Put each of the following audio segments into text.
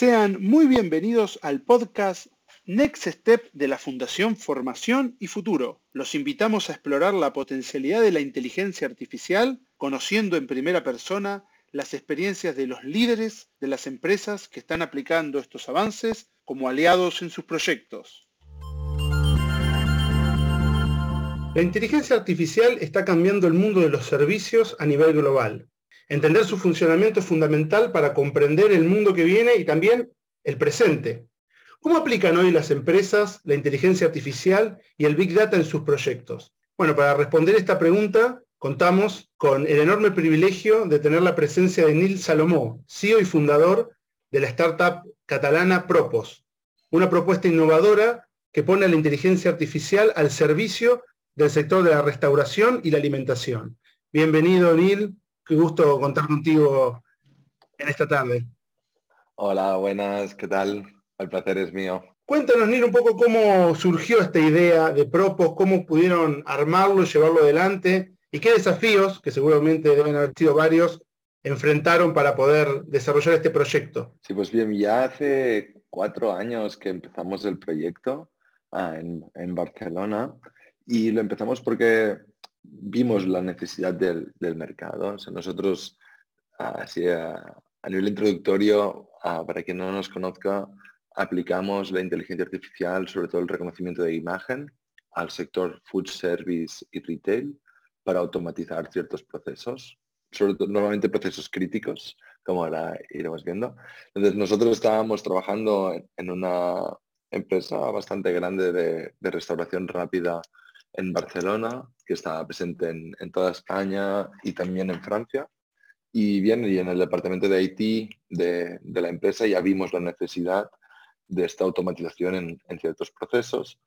Sean muy bienvenidos al podcast Next Step de la Fundación Formación y Futuro. Los invitamos a explorar la potencialidad de la inteligencia artificial, conociendo en primera persona las experiencias de los líderes de las empresas que están aplicando estos avances como aliados en sus proyectos. La inteligencia artificial está cambiando el mundo de los servicios a nivel global. Entender su funcionamiento es fundamental para comprender el mundo que viene y también el presente. ¿Cómo aplican hoy las empresas la inteligencia artificial y el Big Data en sus proyectos? Bueno, para responder esta pregunta, contamos con el enorme privilegio de tener la presencia de Nil Salomó, CEO y fundador de la startup catalana Propos, una propuesta innovadora que pone la inteligencia artificial al servicio del sector de la restauración y la alimentación. Bienvenido, Neil. Qué gusto contar contigo en esta tarde. Hola, buenas, ¿qué tal? El placer es mío. Cuéntanos, Neil, un poco cómo surgió esta idea de Propos, cómo pudieron armarlo y llevarlo adelante y qué desafíos, que seguramente deben haber sido varios, enfrentaron para poder desarrollar este proyecto. Sí, pues bien, ya hace cuatro años que empezamos el proyecto ah, en, en Barcelona y lo empezamos porque vimos la necesidad del, mercado. nosotros, así a, nivel introductorio, para quien no nos conozca, aplicamos la inteligencia artificial, sobre todo el reconocimiento de imagen, al sector food service y retail para automatizar ciertos procesos, sobre todo normalmente procesos críticos, como ahora iremos viendo. Entonces nosotros estábamos trabajando en, una empresa bastante grande de, de restauración rápida en Barcelona, que está presente en, toda España y también en Francia. Y bien, y en el departamento de IT de, la empresa ya vimos la necesidad de esta automatización en, ciertos procesos.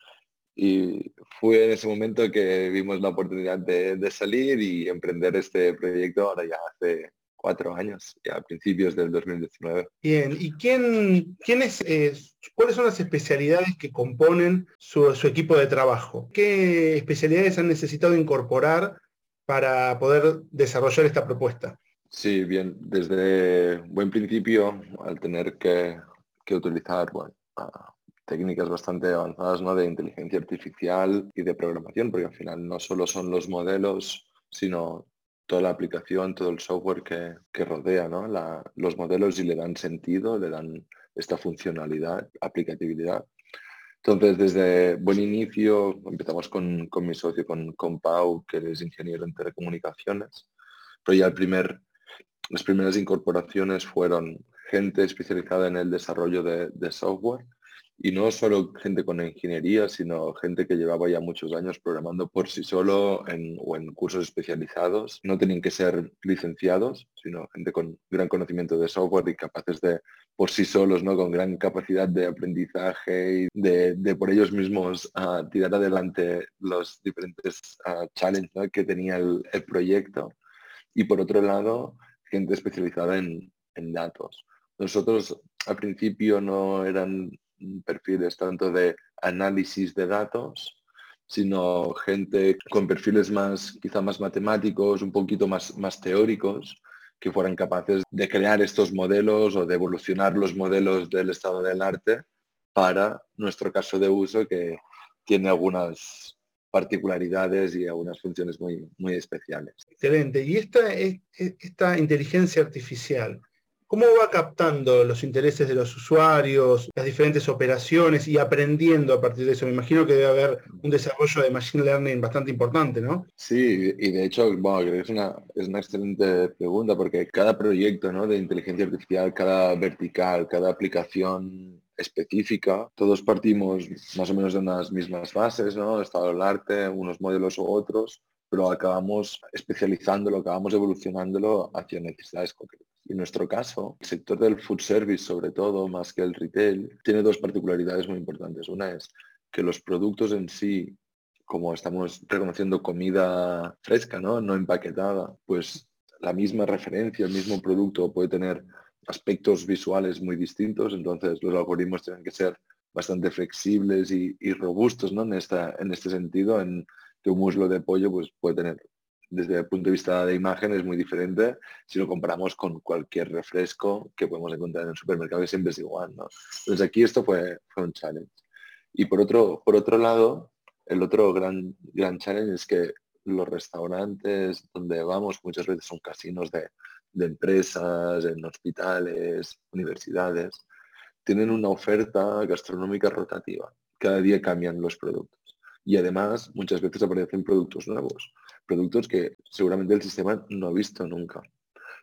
Y fue en ese momento que vimos la oportunidad de, de, salir y emprender este proyecto ahora ya hace cuatro años, ya a principios del 2019. Bien, ¿y quién, quién es, eh, cuáles son las especialidades que componen su, equipo de trabajo? ¿Qué especialidades han necesitado incorporar para poder desarrollar esta propuesta? Sí, bien, desde buen principio, al tener que, utilizar técnicas bastante avanzadas ¿no? de inteligencia artificial y de programación, porque al final no solo son los modelos, sino toda la aplicación, todo el software que, rodea los modelos y le dan sentido, le dan esta funcionalidad, aplicatividad. Entonces, desde buen inicio empezamos con, mi socio, con, con, Pau, que es ingeniero en telecomunicaciones, pero ya el primer, las primeras incorporaciones fueron gente especializada en el desarrollo de software y no solo gente con ingeniería, sino gente que llevaba ya muchos años programando por sí solo en, o en cursos especializados. No tenían que ser licenciados, sino gente con gran conocimiento de software y capaces de por sí solos, ¿no? con gran capacidad de aprendizaje y de, por ellos mismos uh, tirar adelante los diferentes uh, challenges que tenía el, proyecto. Y por otro lado, gente especializada en, en datos. Nosotros al principio no eran perfiles tanto de análisis de datos, sino gente con perfiles más, quizá más matemáticos, un poquito más, más teóricos, que fueran capaces de crear estos modelos o de evolucionar los modelos del estado del arte para nuestro caso de uso que tiene algunas particularidades y algunas funciones muy, muy especiales. Excelente. Y esta, esta inteligencia artificial, ¿Cómo va captando los intereses de los usuarios, las diferentes operaciones y aprendiendo a partir de eso? Me imagino que debe haber un desarrollo de Machine Learning bastante importante, ¿no? Sí, y de hecho, bueno, es una, es una excelente pregunta porque cada proyecto ¿no? de inteligencia artificial, cada vertical, cada aplicación específica, todos partimos más o menos de unas mismas bases, ¿no? Estado del arte, unos modelos u otros, pero acabamos especializándolo, acabamos evolucionándolo hacia necesidades concretas. En nuestro caso, el sector del food service, sobre todo, más que el retail, tiene dos particularidades muy importantes. Una es que los productos en sí, como estamos reconociendo comida fresca, ¿no? no empaquetada, pues la misma referencia, el mismo producto puede tener aspectos visuales muy distintos, entonces los algoritmos tienen que ser bastante flexibles y, robustos ¿no? en, esta, en este sentido, en que un muslo de pollo pues, puede tener desde el punto de vista de imagen es muy diferente si lo comparamos con cualquier refresco que podemos encontrar en el supermercado, que siempre es igual. Entonces aquí esto fue, fue un challenge. Y por otro, por otro lado, el otro gran, gran challenge es que los restaurantes donde vamos muchas veces son casinos de, de empresas, en hospitales, universidades, tienen una oferta gastronómica rotativa. Cada día cambian los productos. Y además muchas veces aparecen productos nuevos, productos que seguramente el sistema no ha visto nunca.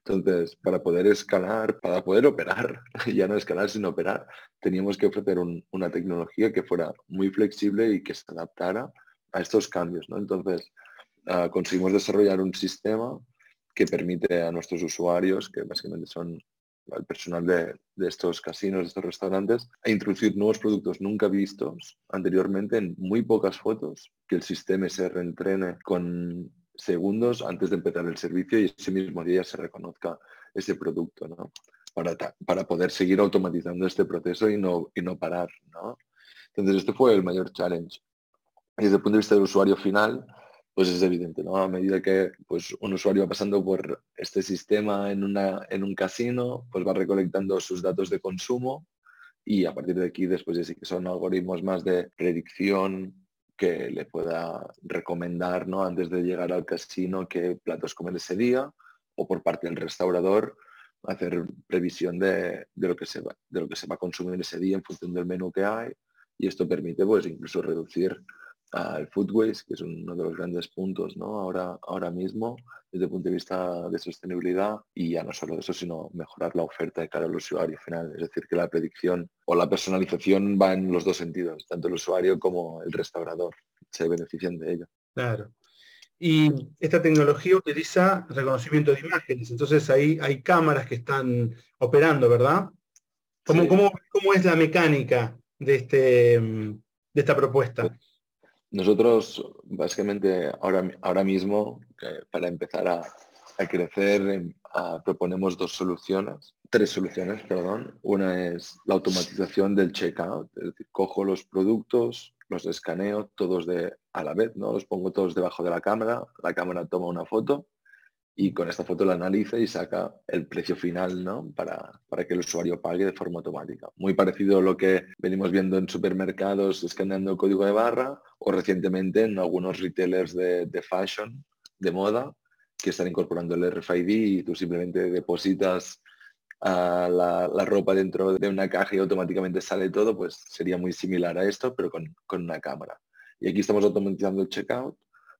Entonces, para poder escalar, para poder operar, ya no escalar sino operar, teníamos que ofrecer una tecnología que fuera muy flexible y que se adaptara a estos cambios. Entonces, uh, conseguimos desarrollar un sistema que permite a nuestros usuarios, que básicamente son el personal de, estos casinos, de estos restaurantes, a introducir nuevos productos nunca vistos anteriormente en muy pocas fotos, que el sistema se reentrene con segundos antes de empezar el servicio y ese mismo día se reconozca ese producto, ¿no? Para, para poder seguir automatizando este proceso y no, y no parar, ¿no? Entonces este fue el mayor challenge. desde el punto de vista del usuario final, pues es evidente, ¿no? A medida que pues, un usuario va pasando por este sistema en, una, en un casino, pues va recolectando sus datos de consumo y a partir de aquí después ya sí que son algoritmos más de predicción que le pueda recomendar, ¿no? Antes de llegar al casino qué platos comer ese día o por parte del restaurador hacer previsión de, lo que se va, de lo que se va a consumir ese día en función del menú que hay y esto permite pues incluso reducir al food waste, que es uno de los grandes puntos ¿no? ahora, ahora mismo desde el punto de vista de sostenibilidad y ya no solo eso, sino mejorar la oferta de cara al usuario final. Es decir, que la predicción o la personalización va en los dos sentidos, tanto el usuario como el restaurador se benefician de ello. Claro. Y esta tecnología utiliza reconocimiento de imágenes, entonces ahí hay cámaras que están operando, ¿verdad? ¿Cómo, cómo, cómo es la mecánica de, este, de esta propuesta? Nosotros, básicamente, ahora, ahora mismo, para empezar a, crecer, em, proponemos dos soluciones, tres soluciones, perdón. Una es la automatización del checkout, es decir, cojo los productos, los escaneo todos de, a la vez, ¿no? Los pongo todos debajo de la cámara, la cámara toma una foto y con esta foto la analiza y saca el precio final ¿no? para, para, que el usuario pague de forma automática. Muy parecido a lo que venimos viendo en supermercados escaneando código de barra o recientemente en algunos retailers de, de fashion, de moda, que están incorporando el RFID y tú simplemente depositas a la, la, ropa dentro de una caja y automáticamente sale todo, pues sería muy similar a esto, pero con, con una cámara. Y aquí estamos automatizando el checkout.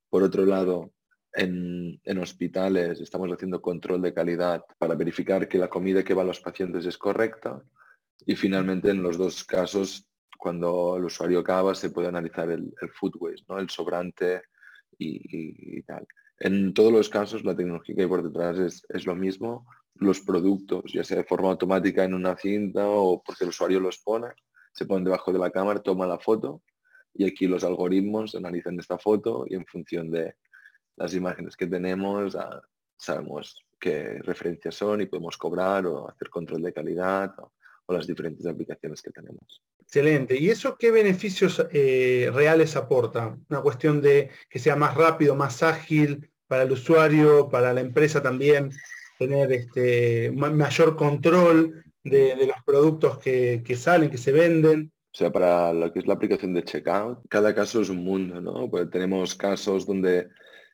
Por otro lado, en, hospitales estamos haciendo control de calidad para verificar que la comida que va a los pacientes es correcta y finalmente en los dos casos cuando el usuario acaba se puede analizar el, food waste, ¿no? el sobrante y, tal. En todos los casos la tecnología que hay por detrás es, es lo mismo. Los productos, ya sea de forma automática en una cinta o porque el usuario los pone, se ponen debajo de la cámara, toma la foto y aquí los algoritmos analizan esta foto y en función de, las imágenes que tenemos, ah, sabemos qué referencias son y podemos cobrar o hacer control de calidad o, las diferentes aplicaciones que tenemos. Excelente. ¿Y eso qué beneficios eh, reales aporta? Una cuestión de que sea más rápido, más ágil para el usuario, para la empresa también, tener este, mayor control de, los productos que, que, salen, que se venden. O sea, para lo que es la aplicación de checkout, cada caso es un mundo, ¿no? Pues tenemos casos donde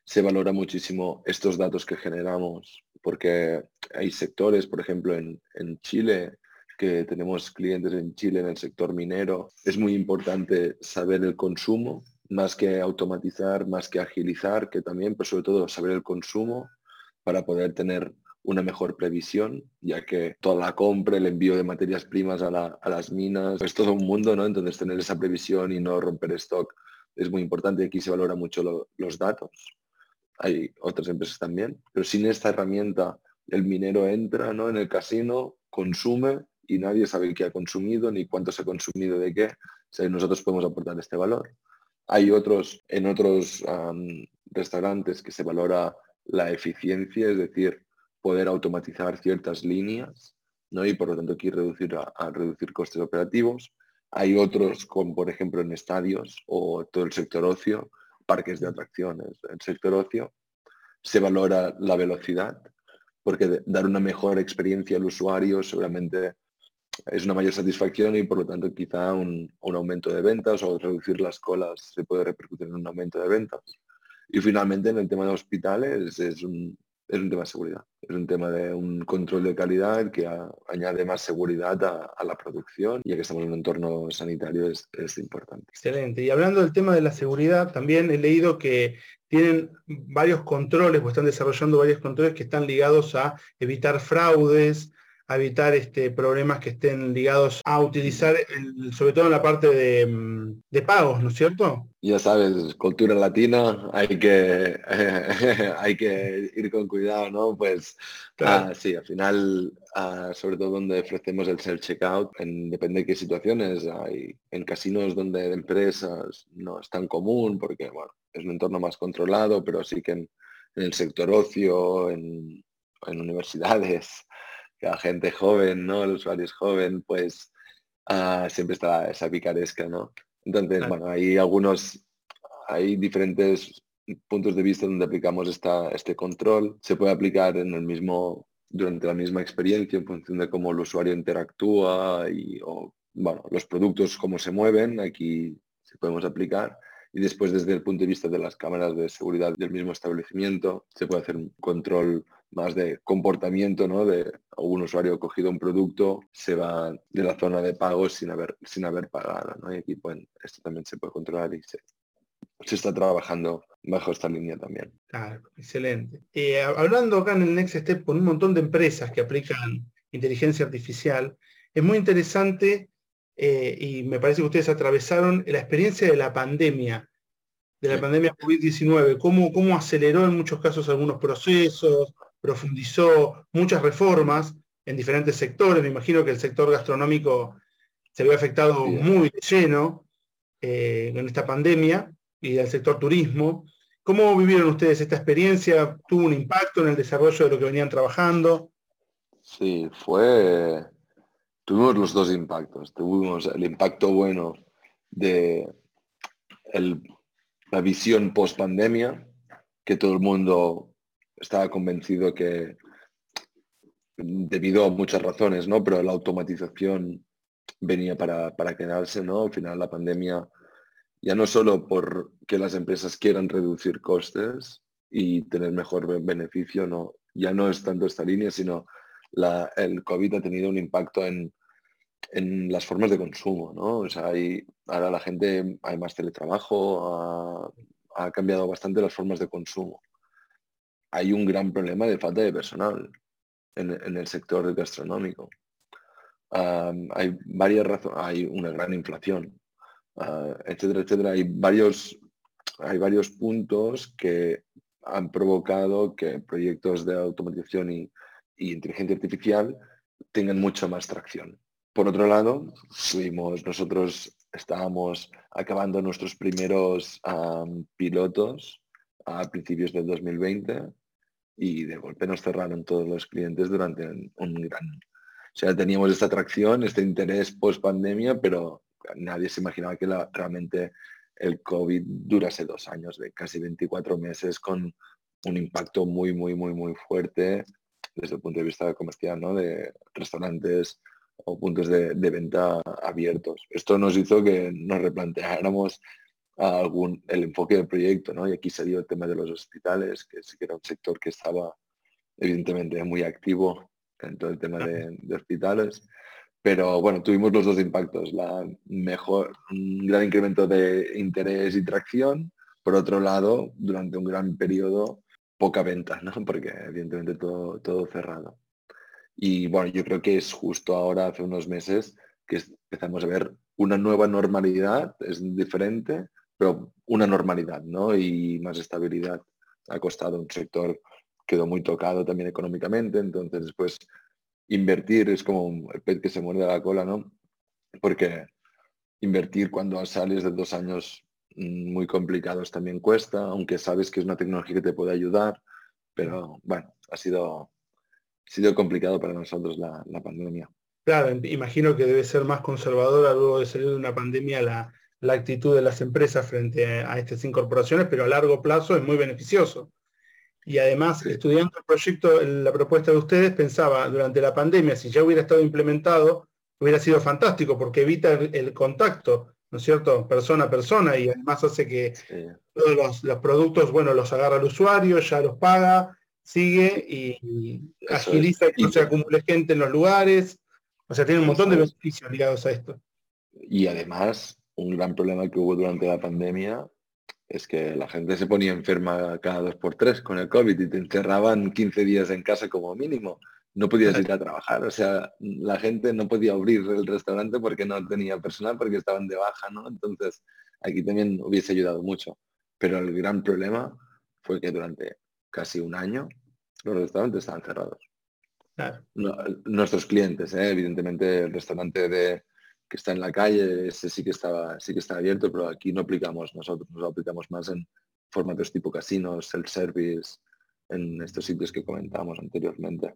se valora muchísimo estos datos que generamos, porque hay sectores, por ejemplo, en, Chile, que tenemos clientes en Chile en el sector minero, es muy importante saber el consumo, más que automatizar, más que agilizar, que también, pero sobre todo saber el consumo para poder tener una mejor previsión, ya que toda la compra, el envío de materias primas a, las minas, es todo un mundo, ¿no? Entonces tener esa previsión y no romper stock es muy importante. Aquí se valora mucho los datos hay otras empresas también, pero sin esta herramienta el minero entra ¿no? en el casino, consume y nadie sabe qué ha consumido ni cuánto se ha consumido de qué. nosotros podemos aportar este valor. Hay otros, en otros restaurantes que se valora la eficiencia, es decir, poder automatizar ciertas líneas ¿no? y por lo tanto aquí reducir, a reducir costes operativos. Hay otros, como por ejemplo en estadios o todo el sector ocio, parques de atracciones, el sector ocio, se valora la velocidad, porque dar una mejor experiencia al usuario seguramente es una mayor satisfacción y por lo tanto quizá un, aumento de ventas o reducir las colas se puede repercutir en un aumento de ventas. Y finalmente en el tema de hospitales es un, es un tema de seguridad, es un tema de un control de calidad que añade más seguridad a, la producción, ya que estamos en un entorno sanitario es, es importante. Excelente. Y hablando del tema de la seguridad, también he leído que tienen varios controles o están desarrollando varios controles que están ligados a evitar fraudes, a evitar este, problemas que estén ligados a utilizar, sobre todo en la parte de, mm, pagos, ¿no es cierto? Ya sabes, cultura latina, hay que, hay que ir con cuidado, ¿no? Pues ah, sí, al final, ah, sobre todo donde ofrecemos el self-checkout, depende de qué situaciones, hay en casinos donde empresas no es tan común porque, bueno, es un entorno más controlado, pero sí que en, el sector ocio, en, en universidades, la gente joven, ¿no? El usuario es joven, pues ah, siempre está esa picaresca, ¿no? Entonces, bueno, hay algunos, hay diferentes puntos de vista donde aplicamos esta, este control. Se puede aplicar en el mismo, durante la misma experiencia en función de cómo el usuario interactúa y, o, bueno, los productos, cómo se mueven, aquí se podemos aplicar. Y después, desde el punto de vista de las cámaras de seguridad del mismo establecimiento, se puede hacer un control más de comportamiento, ¿no? De un usuario ha cogido un producto, se va de la zona de pagos sin haber, sin haber pagado, ¿no? Y aquí, bueno, esto también se puede controlar y se, se está trabajando bajo esta línea también. Claro, excelente. Eh, hablando acá en el Next Step con un montón de empresas que aplican inteligencia artificial, es muy interesante eh, y me parece que ustedes atravesaron la experiencia de la pandemia, de la pandemia COVID-19, cómo, cómo aceleró en muchos casos algunos procesos, profundizó muchas reformas en diferentes sectores. Me imagino que el sector gastronómico se vio afectado muy lleno eh, en esta pandemia y el sector turismo. ¿Cómo vivieron ustedes esta experiencia? ¿Tuvo un impacto en el desarrollo de lo que venían trabajando? Sí, fue... Tuvimos los dos impactos. Tuvimos el impacto bueno de la visión post pandemia, que todo el mundo estaba convencido que debido a muchas razones, ¿no? Pero la automatización venía para, quedarse, ¿no? Al final la pandemia, ya no solo por que las empresas quieran reducir costes y tener mejor beneficio, no, ya no es tanto esta línea, sino el COVID ha tenido un impacto en, en las formas de consumo, ¿no? O sea, hay, ahora la gente, hay más teletrabajo, ha cambiado bastante las formas de consumo hay un gran problema de falta de personal en, el sector gastronómico. hay varias razones, hay una gran inflación, ah, etcétera, etcétera. Hay varios, hay varios puntos que han provocado que proyectos de automatización y, inteligencia artificial tengan mucha más tracción. Por otro lado, fuimos, nosotros estábamos acabando nuestros primeros pilotos a principios del 2020 y de golpe nos cerraron todos los clientes durante un, gran... O sea, teníamos esta atracción, este interés post pandemia, pero nadie se imaginaba que realmente el COVID durase dos años, de casi 24 meses, con un impacto muy, muy, muy, muy fuerte desde el punto de vista comercial, ¿no? De restaurantes o puntos de, de venta abiertos. Esto nos hizo que nos replanteáramos algún, el enfoque del proyecto, ¿no? Y aquí salió el tema de los hospitales, que sí que era un sector que estaba evidentemente muy activo en todo el tema de, hospitales. Pero bueno, tuvimos los dos impactos, la mejor, un gran incremento de interés y tracción, por otro lado, durante un gran periodo, poca venta, ¿no? Porque evidentemente todo, todo cerrado. Y bueno, yo creo que es justo ahora, hace unos meses, que empezamos a ver una nueva normalidad, es diferente, pero una normalidad ¿no? y más estabilidad. Ha costado un sector, quedó muy tocado también económicamente, entonces después invertir es como el pez que se muerde la cola, ¿no? Porque invertir cuando sales de dos años mm, muy complicados también cuesta, aunque sabes que es una tecnología que te puede ayudar, pero bueno, ha sido, ha sido complicado para nosotros la, la pandemia. Claro, imagino que debe ser más conservadora luego de salir de una pandemia la, la actitud de las empresas frente a estas incorporaciones, pero a largo plazo es muy beneficioso. Y además, estudiando el proyecto, la propuesta de ustedes, pensaba, durante la pandemia, si ya hubiera estado implementado, hubiera sido fantástico, porque evita el, contacto, ¿no es cierto?, persona a persona, y además hace que todos los, productos, bueno, los agarra el usuario, ya los paga, sigue y, agiliza que no se acumule gente en los lugares. O sea, tiene un montón de beneficios ligados a esto. Y además, un gran problema que hubo durante la pandemia es que la gente se ponía enferma cada dos por tres con el COVID y te encerraban 15 días en casa como mínimo. No podías ir a trabajar, o sea, la gente no podía abrir el restaurante porque no tenía personal, porque estaban de baja, ¿no? Entonces, aquí también hubiese ayudado mucho. Pero el gran problema fue que durante casi un año los restaurantes estaban cerrados. nuestros clientes, ¿eh? evidentemente el restaurante de, que está en la calle, ese sí que estaba, sí que está abierto, pero aquí no aplicamos nosotros, nos aplicamos más en formatos tipo casinos, self-service, en estos sitios que comentábamos anteriormente.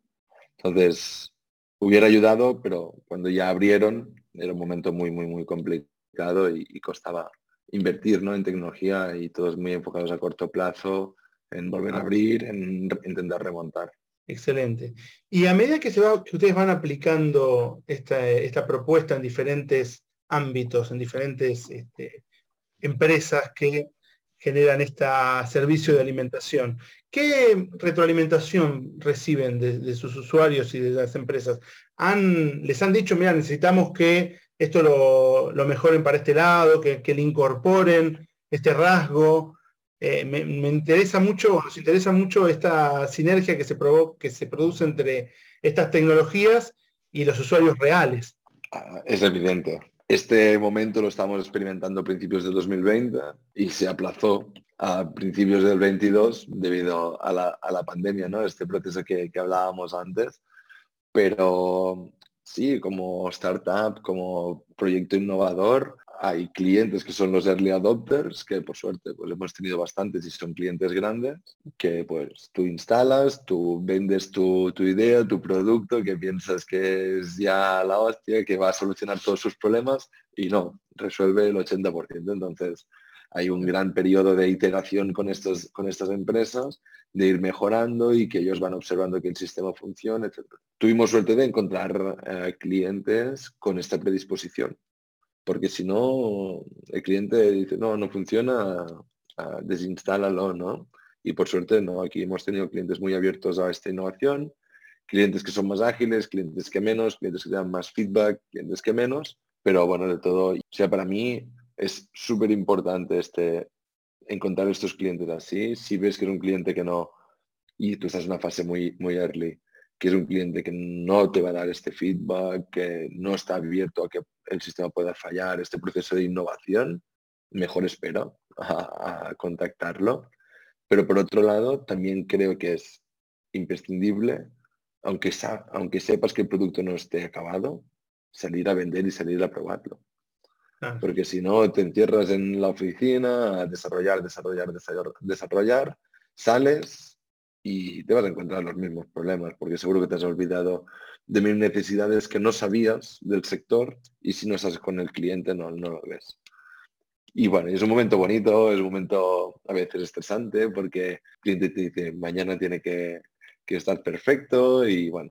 Entonces, hubiera ayudado, pero cuando ya abrieron era un momento muy, muy, muy complicado y, costaba invertir ¿no? en tecnología y todos muy enfocados a corto plazo, en volver a abrir, en intentar remontar. Excelente. Y a medida que, ustedes van aplicando esta, propuesta en diferentes ámbitos, en diferentes este, empresas que generan este servicio de alimentación, ¿qué retroalimentación reciben de, sus usuarios y de las empresas? ¿Han, ¿Les han dicho, mira, necesitamos que esto lo, mejoren para este lado, que le incorporen este rasgo? Eh, me, interesa mucho, nos interesa mucho esta sinergia que se, produce entre estas tecnologías y los usuarios reales. Ah, es evidente. Este momento lo estamos experimentando a principios de 2020 y se aplazó a principios del 22 debido a la, pandemia, ¿no? Este proceso que hablábamos antes. Pero sí, como startup, como proyecto innovador, hay clientes que son los early adopters, que por suerte pues hemos tenido bastantes y son clientes grandes, que pues tú instalas, tú vendes tu, tu, idea, tu producto, que piensas que es ya la hostia, que va a solucionar todos sus problemas y no, resuelve el 80%. Entonces hay un gran periodo de iteración con, estos, con estas empresas, de ir mejorando y que ellos van observando que el sistema funciona, etc. Tuvimos suerte de encontrar eh, clientes con esta predisposición porque si no, el cliente dice, no, no funciona, desinstálalo, ¿no? Y por suerte, no, aquí hemos tenido clientes muy abiertos a esta innovación, clientes que son más ágiles, clientes que menos, clientes que dan más feedback, clientes que menos, pero bueno, de todo, o sea, para mí es súper importante este, encontrar estos clientes así, si ves que es un cliente que no, y tú estás en una fase muy, muy early, que es un cliente que no te va a dar este feedback, que no está abierto a que el sistema pueda fallar, este proceso de innovación, mejor espero a, contactarlo. Pero por otro lado, también creo que es imprescindible, aunque, aunque sepas que el producto no esté acabado, salir a vender y salir a probarlo. Porque si no, te encierras en la oficina a desarrollar, desarrollar, desarrollar, desarrollar, sales, y te vas a encontrar los mismos problemas, porque seguro que te has olvidado de mis necesidades que no sabías del sector y si no estás con el cliente no, lo ves. Y bueno, es un momento bonito, es un momento a veces estresante porque el cliente te dice mañana tiene que, estar perfecto y bueno,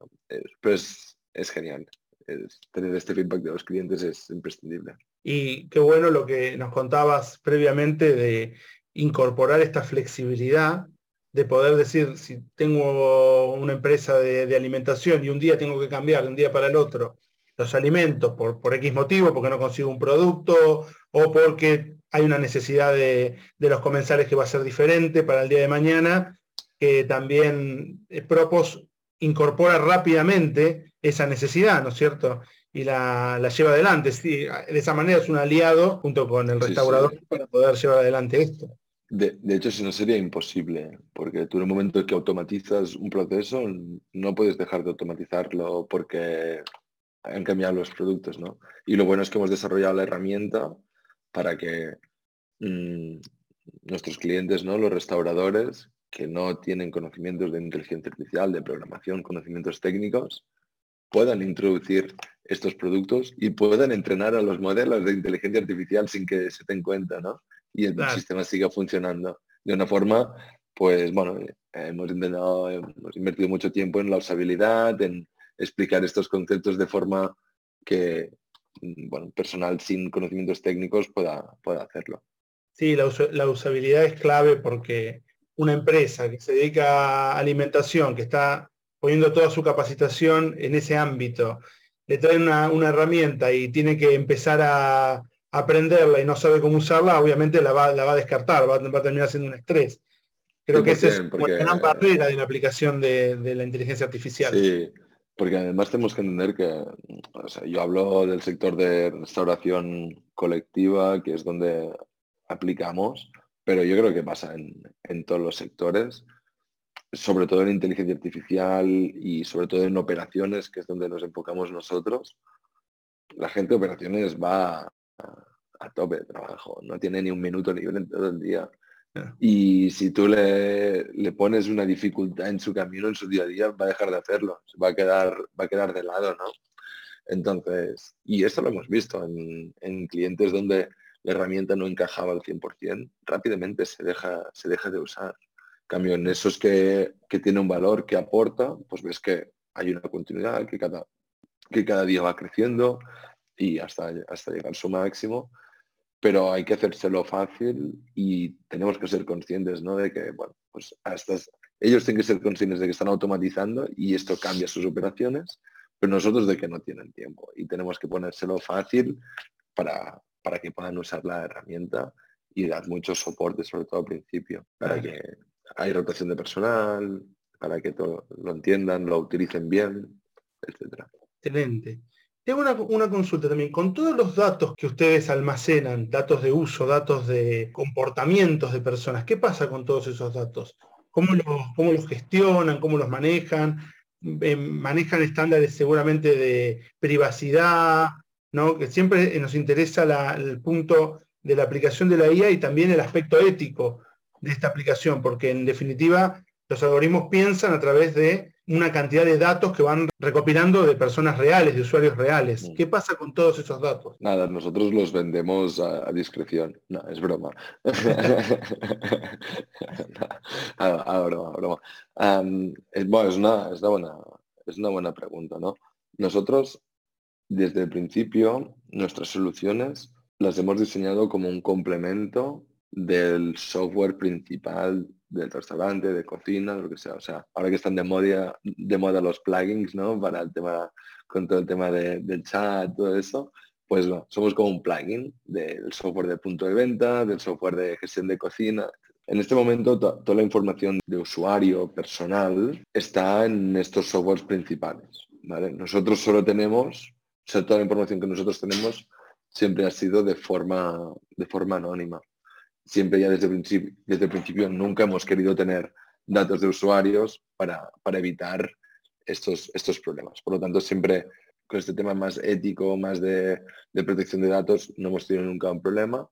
pues es genial. tener este feedback de los clientes es imprescindible. Y qué bueno lo que nos contabas previamente de incorporar esta flexibilidad de poder decir, si tengo una empresa de, alimentación y un día tengo que cambiar de un día para el otro los alimentos por, por X motivo, porque no consigo un producto o porque hay una necesidad de, los comensales que va a ser diferente para el día de mañana, que también eh, Propos incorpora rápidamente esa necesidad, ¿no es cierto? Y la, lleva adelante. Sí, de esa manera es un aliado junto con el restaurador para poder llevar adelante esto. De, hecho, si no sería imposible, porque tú en el momento que automatizas un proceso, no puedes dejar de automatizarlo porque han cambiado los productos, ¿no? Y lo bueno es que hemos desarrollado la herramienta para que mm, nuestros clientes, ¿no? Los restauradores que no tienen conocimientos de inteligencia artificial, de programación, conocimientos técnicos, puedan introducir estos productos y puedan entrenar a los modelos de inteligencia artificial sin que se den cuenta, ¿no? Y el sistema siga funcionando de una forma, pues bueno, hemos intentado, hemos invertido mucho tiempo en la usabilidad, en explicar estos conceptos de forma que bueno, personal sin conocimientos técnicos pueda, pueda hacerlo. Sí, la, usabilidad es clave porque una empresa que se dedica a alimentación, que está poniendo toda su capacitación en ese ámbito, le trae una, herramienta y tiene que empezar a aprenderla y no sabe cómo usarla, obviamente la va, la va a descartar, va, a terminar siendo un estrés. Creo que esa es una gran barrera de la aplicación de, la inteligencia artificial. Sí, porque además tenemos que entender que, yo hablo del sector de restauración colectiva, que es donde aplicamos, pero yo creo que pasa en, todos los sectores, sobre todo en inteligencia artificial y sobre todo en operaciones, que es donde nos enfocamos nosotros. La gente de operaciones va a, tope de trabajo, no tiene ni un minuto libre en todo el día. Y si tú le, le, pones una dificultad en su camino, en su día a día, va a dejar de hacerlo, va a quedar, va a quedar de lado, ¿no? Entonces, y esto lo hemos visto en, en clientes donde la herramienta no encajaba al 100%, rápidamente se deja, se deja de usar. cambio, en esos que, que tiene un valor, que aporta, pues ves que hay una continuidad, que cada, que cada día va creciendo y hasta, hasta llegar a su máximo pero hay que hacérselo fácil y tenemos que ser conscientes ¿no? de que, bueno, pues hasta ellos tienen que ser conscientes de que están automatizando y esto cambia sus operaciones, pero nosotros de que no tienen tiempo y tenemos que ponérselo fácil para, para que puedan usar la herramienta y dar mucho soporte, sobre todo al principio, para que hay rotación de personal, para que todo lo entiendan, lo utilicen bien, etcétera. Excelente. Tengo una, consulta también. Con todos los datos que ustedes almacenan, datos de uso, datos de comportamientos de personas, ¿qué pasa con todos esos datos? ¿Cómo los, cómo los gestionan? ¿Cómo los manejan? Eh, ¿Manejan estándares seguramente de privacidad? ¿no? Que siempre nos interesa el punto de la aplicación de la IA y también el aspecto ético de esta aplicación, porque en definitiva los algoritmos piensan a través de una cantidad de datos que van recopilando de personas reales, de usuarios reales. Mm. ¿Qué pasa con todos esos datos? Nada, nosotros los vendemos a, discreción. No, es broma. a, broma, broma. es, bueno, es una, es, una buena, es una buena pregunta, ¿no? Nosotros, desde el principio, nuestras soluciones las hemos diseñado como un complemento del software principal del restaurante, de cocina, lo que sea. O sea, ahora que están de moda, de moda los plugins, ¿no? Para el tema, con todo el tema del chat, todo eso, pues no, somos como un plugin del software de punto de venta, del software de gestión de cocina. En este momento toda la información de usuario personal está en estos softwares principales. ¿vale? Nosotros solo tenemos, o sea, toda la información que nosotros tenemos siempre ha sido de forma, de forma anónima siempre ya desde el principio, desde el principio nunca hemos querido tener datos de usuarios para, evitar estos, estos problemas. Por lo tanto, siempre con este tema más ético, más de, protección de datos, no hemos tenido nunca un problema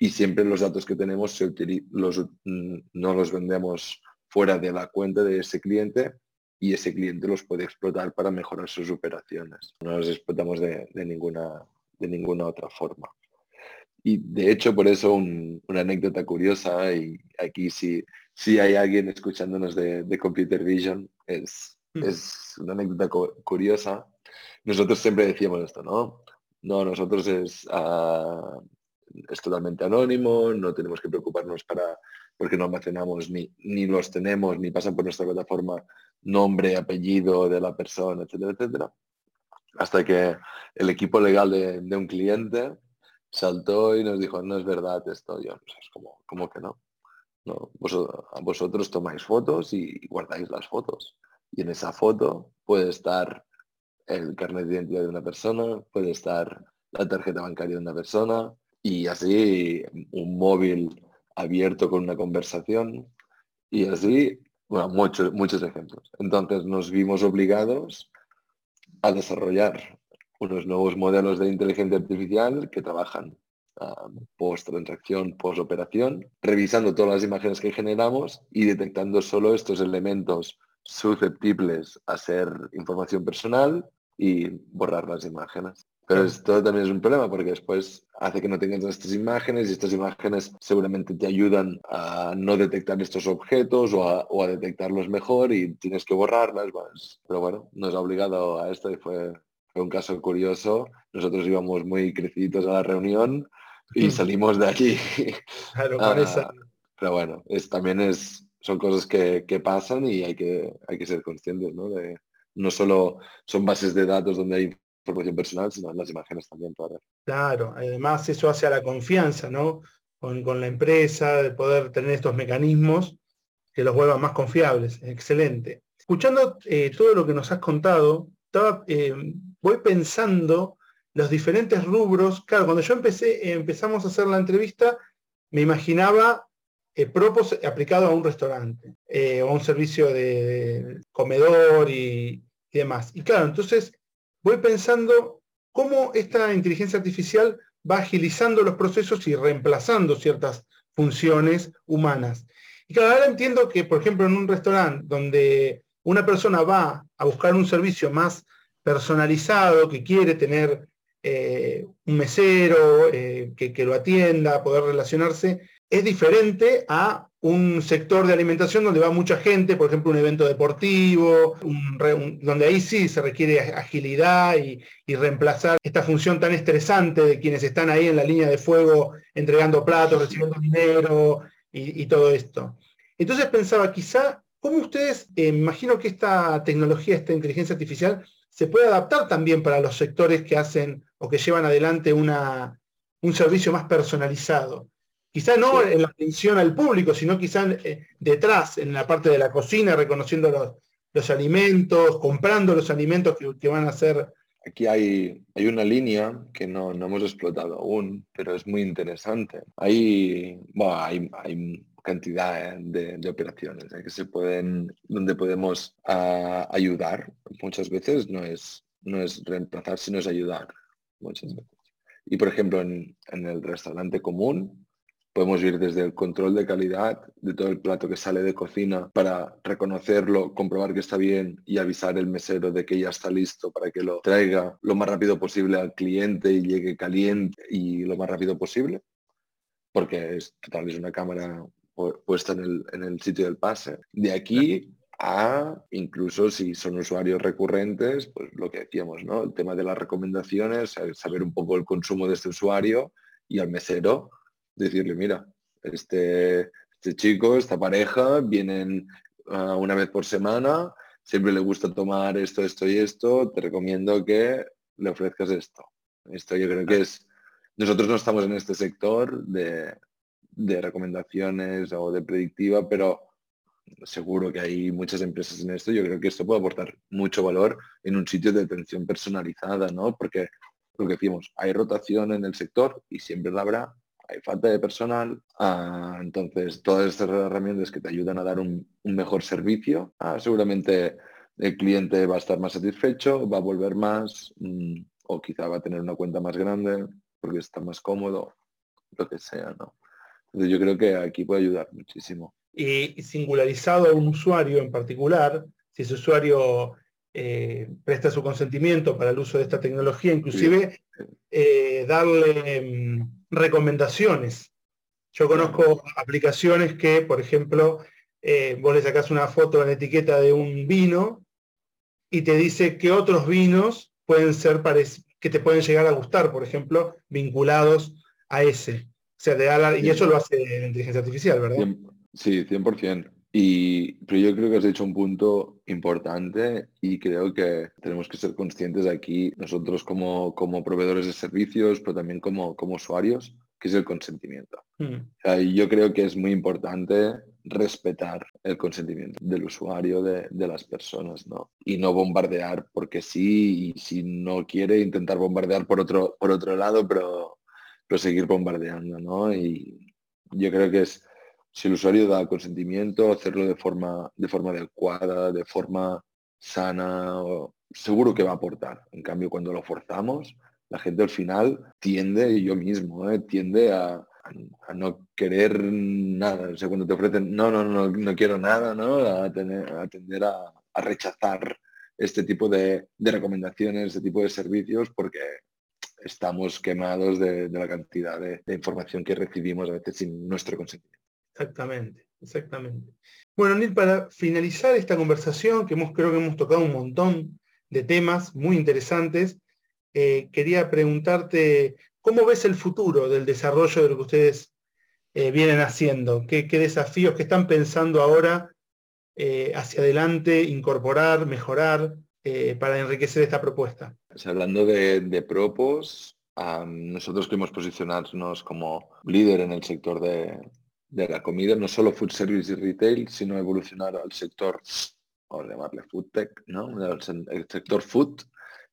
y siempre los datos que tenemos se los, mm, no los vendemos fuera de la cuenta de ese cliente y ese cliente los puede explotar para mejorar sus operaciones. No los explotamos de, ninguna, de ninguna otra forma. Y de hecho, por eso una anécdota curiosa, y aquí si, si hay alguien escuchándonos de, Computer Vision, es, mm. es una anécdota curiosa. Nosotros siempre decíamos esto, ¿no? No, nosotros es, ah, es totalmente anónimo, no tenemos que preocuparnos para porque no almacenamos ni, ni los tenemos, ni pasan por nuestra plataforma nombre, apellido de la persona, etcétera, etcétera. Hasta que el equipo legal de, de un cliente saltó y nos dijo, no es verdad esto. Yo, es como, ¿cómo que no? no vosotros, tomáis fotos y guardáis las fotos. Y en esa foto puede estar el carnet de identidad de una persona, puede estar la tarjeta bancaria de una persona y así un móvil abierto con una conversación y así, bueno, muchos, muchos ejemplos. Entonces nos vimos obligados a desarrollar unos nuevos modelos de inteligencia artificial que trabajan post transacción, post operación, revisando todas las imágenes que generamos y detectando solo estos elementos susceptibles a ser información personal y borrar las imágenes. Pero esto también es un problema porque después hace que no tengas estas imágenes y estas imágenes seguramente te ayudan a no detectar estos objetos o a, detectarlos mejor y tienes que borrarlas. Pero bueno, nos ha obligado a esto y fue, fue un caso curioso. Nosotros íbamos muy crecidos a la reunión y salimos de aquí. Claro, ah, Pero bueno, es, también es, son cosas que, que, pasan y hay que, hay que ser conscientes, ¿no? De, no solo son bases de datos donde hay información personal, sino las imágenes también para... Claro, además eso hace a la confianza, ¿no? Con, la empresa, de poder tener estos mecanismos que los vuelvan más confiables. Excelente. Escuchando eh, todo lo que nos has contado, estaba, eh, voy pensando los diferentes rubros. Claro, cuando yo empecé, empezamos a hacer la entrevista, me imaginaba eh, aplicado a un restaurante o a un servicio de comedor y, y demás. Y claro, entonces voy pensando cómo esta inteligencia artificial va agilizando los procesos y reemplazando ciertas funciones humanas. Y claro, ahora entiendo que, por ejemplo, en un restaurante donde una persona va a buscar un servicio más personalizado, que quiere tener eh, un mesero eh, que, que, lo atienda, poder relacionarse, es diferente a un sector de alimentación donde va mucha gente, por ejemplo, un evento deportivo, donde ahí sí se requiere agilidad y, reemplazar esta función tan estresante de quienes están ahí en la línea de fuego entregando platos, recibiendo dinero y, todo esto. Entonces pensaba, quizá, ¿cómo ustedes, eh, imagino que esta tecnología, esta inteligencia artificial, se puede adaptar también para los sectores que hacen o que llevan adelante una, un servicio más personalizado? Quizá no en la atención al público, sino quizá eh, detrás, en la parte de la cocina, reconociendo los, alimentos, comprando los alimentos que, van a ser. Aquí hay, hay una línea que no, hemos explotado aún, pero es muy interesante. Hay, hay, hay cantidad eh, de, operaciones eh, que se pueden, donde podemos ah, ayudar. Muchas veces no es, no es reemplazar, sino es ayudar. Muchas veces. Y por ejemplo, en, en el restaurante común, Podemos ir desde el control de calidad de todo el plato que sale de cocina para reconocerlo, comprobar que está bien y avisar el mesero de que ya está listo para que lo traiga lo más rápido posible al cliente y llegue caliente y lo más rápido posible. Porque es, total, es una cámara puesta en el, en el sitio del pase. De aquí a incluso si son usuarios recurrentes, pues lo que decíamos, ¿no? El tema de las recomendaciones, saber un poco el consumo de este usuario y al mesero decirle, mira, este, este chico, esta pareja, vienen ah, una vez por semana, siempre le gusta tomar esto, esto y esto, te recomiendo que le ofrezcas esto. Esto yo creo que es, nosotros no estamos en este sector de, de recomendaciones o de predictiva, pero seguro que hay muchas empresas en esto. Yo creo que esto puede aportar mucho valor en un sitio de atención personalizada, ¿no? Porque lo que decimos, hay rotación en el sector y siempre la habrá, hay falta de personal, ah, entonces todas estas herramientas que te ayudan a dar un, mejor servicio, ah, seguramente el cliente va a estar más satisfecho, va a volver más mm, o quizá va a tener una cuenta más grande porque está más cómodo, lo que sea, ¿no? Entonces yo creo que aquí puede ayudar muchísimo. Y singularizado a un usuario en particular, si ese usuario eh, presta su consentimiento para el uso de esta tecnología, inclusive eh, darle mm, recomendaciones. Yo conozco aplicaciones que, por ejemplo, eh, vos le sacás una foto en la etiqueta de un vino y te dice que otros vinos pueden ser que te pueden llegar a gustar, por ejemplo, vinculados a ese. O sea, y eso lo hace la inteligencia artificial, ¿verdad? Sí, 100%. Y, pero yo creo que has hecho un punto importante y creo que tenemos que ser conscientes aquí, nosotros como, como proveedores de servicios, pero también como, como usuarios, que es el consentimiento. Mm. yo creo que es muy importante respetar el consentimiento del usuario, de, de, las personas, ¿no? Y no bombardear porque sí, y si no quiere, intentar bombardear por otro, por otro lado, pero, seguir bombardeando, ¿no? Y yo creo que es si el usuario da consentimiento, hacerlo de forma, de forma adecuada, de forma sana, seguro que va a aportar. En cambio, cuando lo forzamos, la gente al final tiende, yo mismo, ¿eh? tiende a, no querer nada. O sea, cuando te ofrecen, no, no, no, no quiero nada, ¿no? A, tener, a tender a, rechazar este tipo de, recomendaciones, este tipo de servicios, porque estamos quemados de, la cantidad de, información que recibimos a veces sin nuestro consentimiento. Exactamente, exactamente. Bueno, Nil, para finalizar esta conversación, que hemos, creo que hemos tocado un montón de temas muy interesantes, eh, quería preguntarte, ¿cómo ves el futuro del desarrollo de lo que ustedes eh, vienen haciendo? ¿Qué, desafíos que están pensando ahora eh, hacia adelante, incorporar, mejorar para enriquecer esta propuesta? hablando de, Propos, nosotros queremos posicionarnos como líder en el sector de, la comida, no solo food service y retail, sino evolucionar al sector, o llamarle food tech, ¿no? el, sector food,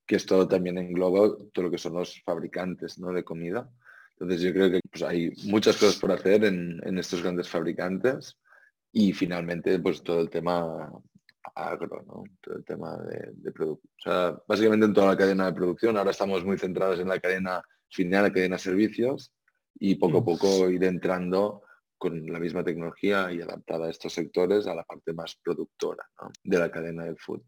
que esto también engloba todo lo que son los fabricantes de comida. Entonces yo creo que pues, hay muchas cosas por hacer en, en, estos grandes fabricantes y finalmente pues todo el tema agro, ¿no? todo el tema de, de producción. O sea, básicamente en toda la cadena de producción. Ahora estamos muy centrados en la cadena final, la cadena de servicios y poco a mm. poco ir entrando con la misma tecnología y adaptada a estos sectores a la parte más productora de la cadena del food.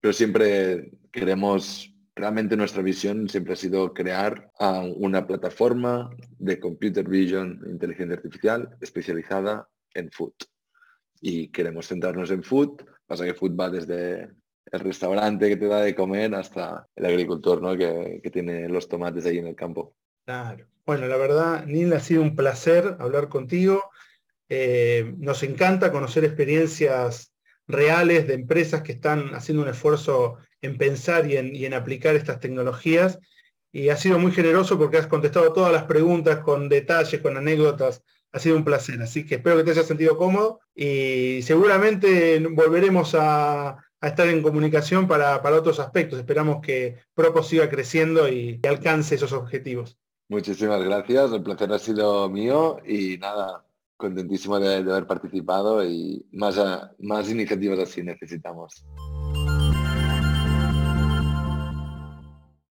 Pero siempre queremos, realmente nuestra visión siempre ha sido crear una plataforma de computer vision, inteligencia artificial especializada en food. Y queremos centrarnos en food, pasa que food va desde el restaurante que te da de comer hasta el agricultor ¿no? que, que tiene los tomates ahí en el campo. Claro. Bueno, la verdad, Nil, ha sido un placer hablar contigo. Eh, nos encanta conocer experiencias reales de empresas que están haciendo un esfuerzo en pensar y en, aplicar estas tecnologías. Y ha sido muy generoso porque has contestado todas las preguntas con detalles, con anécdotas. Ha sido un placer. Así que espero que te hayas sentido cómodo y seguramente volveremos a, estar en comunicación para, otros aspectos. Esperamos que Propo siga creciendo y alcance esos objetivos. Muchísimas gracias, el placer ha sido mío y nada, contentísimo de, haber participado y más, más iniciativas así necesitamos.